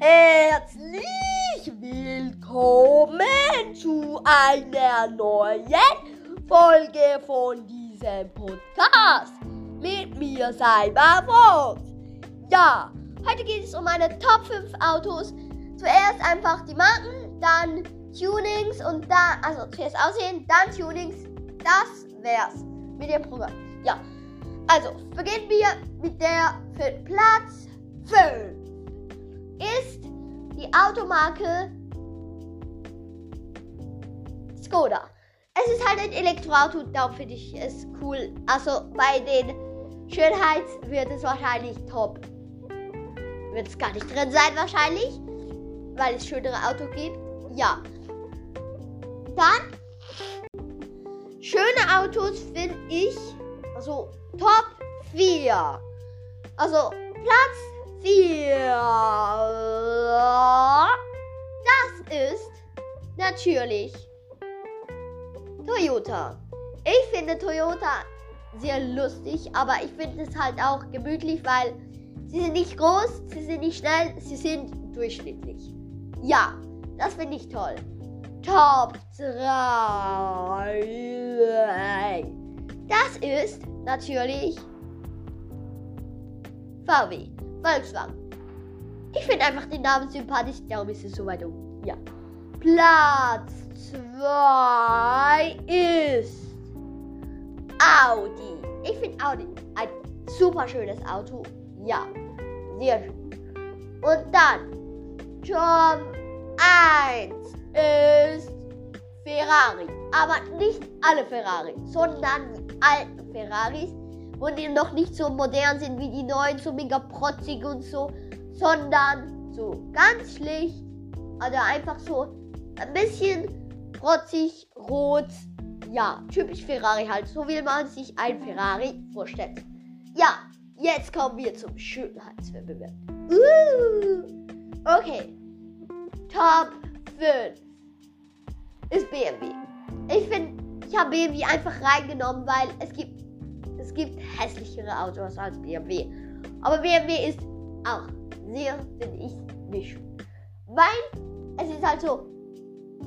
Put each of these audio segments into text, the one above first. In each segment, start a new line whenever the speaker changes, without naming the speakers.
Herzlich willkommen zu einer neuen Folge von diesem Podcast mit mir Cyberfox. Ja, heute geht es um meine Top 5 Autos. Zuerst einfach die Marken, dann Tunings und dann, also zuerst Aussehen, dann Tunings. Das wär's mit dem Programm. Ja, also beginnen wir mit der für Platz 5 ist die Automarke Skoda. Es ist halt ein Elektroauto, darum finde ich es cool. Also bei den Schönheits wird es wahrscheinlich top. Wird es gar nicht drin sein wahrscheinlich, weil es schönere Autos gibt. Ja. Dann schöne Autos finde ich, also Top 4. Also Platz 4. Das ist natürlich Toyota. Ich finde Toyota sehr lustig, aber ich finde es halt auch gemütlich, weil sie sind nicht groß, sie sind nicht schnell, sie sind durchschnittlich. Ja, das finde ich toll. Top 3. Das ist natürlich VW, Volkswagen. Ich finde einfach den Namen sympathisch, darum ist es so weit oben. Ja. Platz 2 ist Audi. Ich finde Audi ein super schönes Auto. Ja, sehr schön. Und dann Top 1 ist Ferrari. Aber nicht alle Ferrari, sondern die alten Ferraris, wo die noch nicht so modern sind wie die neuen, so mega protzig und so, sondern so ganz schlicht. Also einfach so ein bisschen protzig, rot. Ja, typisch Ferrari halt. So wie man sich ein Ferrari vorstellt. Ja, jetzt kommen wir zum Schönheitswettbewerb. Uh, okay. Top 5 ist BMW. Ich finde, ich habe BMW einfach reingenommen, weil es gibt, es gibt hässlichere Autos als BMW. Aber BMW ist auch sehr, finde ich, nicht. Weil es ist halt so,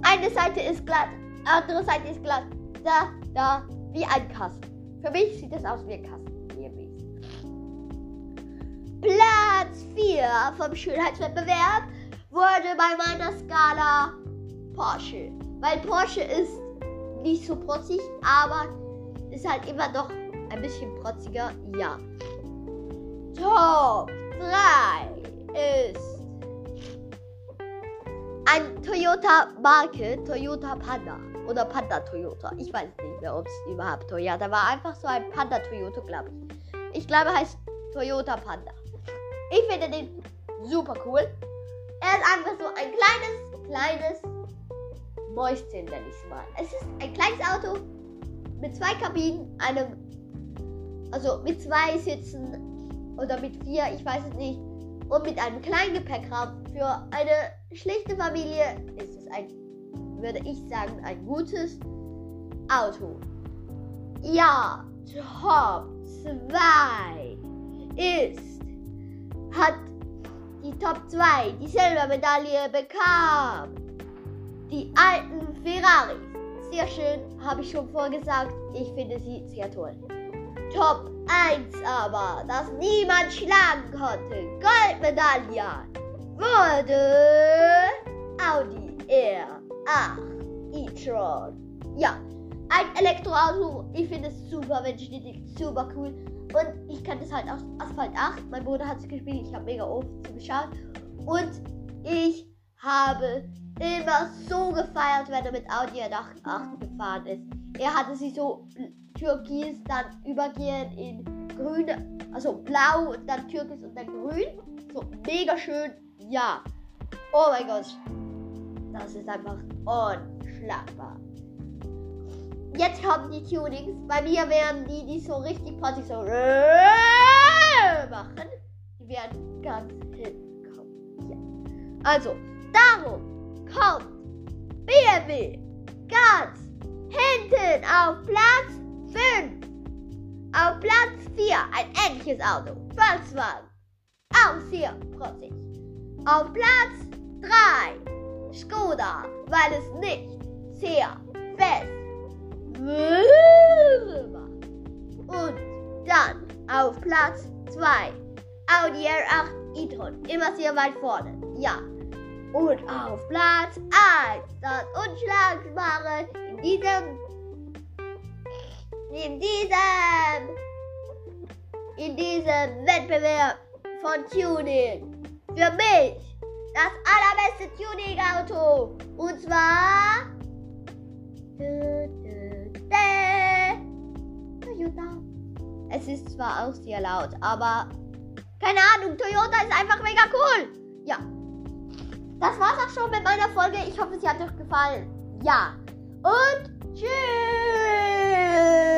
eine Seite ist glatt, andere Seite ist glatt, da, da, wie ein Kasten. Für mich sieht es aus wie ein Kasten. BMW. Platz 4 vom Schönheitswettbewerb wurde bei meiner Skala Porsche. Weil Porsche ist nicht so protzig, aber ist halt immer noch ein bisschen protziger. Ja. Top 3 ist ein Toyota-Marke, Toyota Panda. Oder Panda Toyota. Ich weiß nicht mehr, ob es überhaupt Toyota war. Einfach so ein Panda Toyota, glaube ich. Ich glaube, heißt Toyota Panda. Ich finde den super cool. Er ist einfach so ein kleines, kleines Mäuschen, nenne ich es mal. Es ist ein kleines Auto mit zwei Kabinen, einem, also mit zwei Sitzen oder mit vier, ich weiß es nicht, und mit einem kleinen Gepäckraum. Für eine schlichte Familie ist es ein, würde ich sagen, ein gutes Auto. Ja, Top 2 ist, hat die Top 2 die Silbermedaille bekam die alten Ferraris. Sehr schön, habe ich schon vorgesagt. Ich finde sie sehr toll. Top 1 aber, das niemand schlagen konnte. Goldmedaille wurde Audi R8 e-tron. Ja, ein Elektroauto. Ich finde es super, wenn schnittig, super cool. Und ich kann das halt aus Asphalt 8. Mein Bruder hat es gespielt. Ich habe mega oft zugeschaut. Und ich habe immer so gefeiert, wenn er mit Audi R8 gefahren ist. Er hatte sie so türkis, dann übergehend in grün, also blau und dann türkis und dann grün. So mega schön. Ja. Oh mein Gott. Das ist einfach unschlagbar. Jetzt kommen die Tunings. Bei mir werden die, die so richtig protzig so machen, die werden ganz hinten kommen. Ja. Also, darum kommt BMW ganz hinten auf Platz 5. Auf Platz 4 ein ähnliches Auto. Volkswagen. Auch sehr protzig. Auf Platz 3 Skoda, weil es nicht sehr fest war. Und dann auf Platz 2 Audi R8 e-tron, immer sehr weit vorne. Ja. Und auf Platz 1 das Unschlagbare in diesem in diesem diesem Wettbewerb von Tuning. Für mich das allerbeste Tuning-Auto. Und zwar Toyota. Es ist zwar auch sehr laut, aber keine Ahnung, Toyota ist einfach mega cool. Ja. Das war's auch schon mit meiner Folge. Ich hoffe, sie hat euch gefallen. Ja. Und tschüss.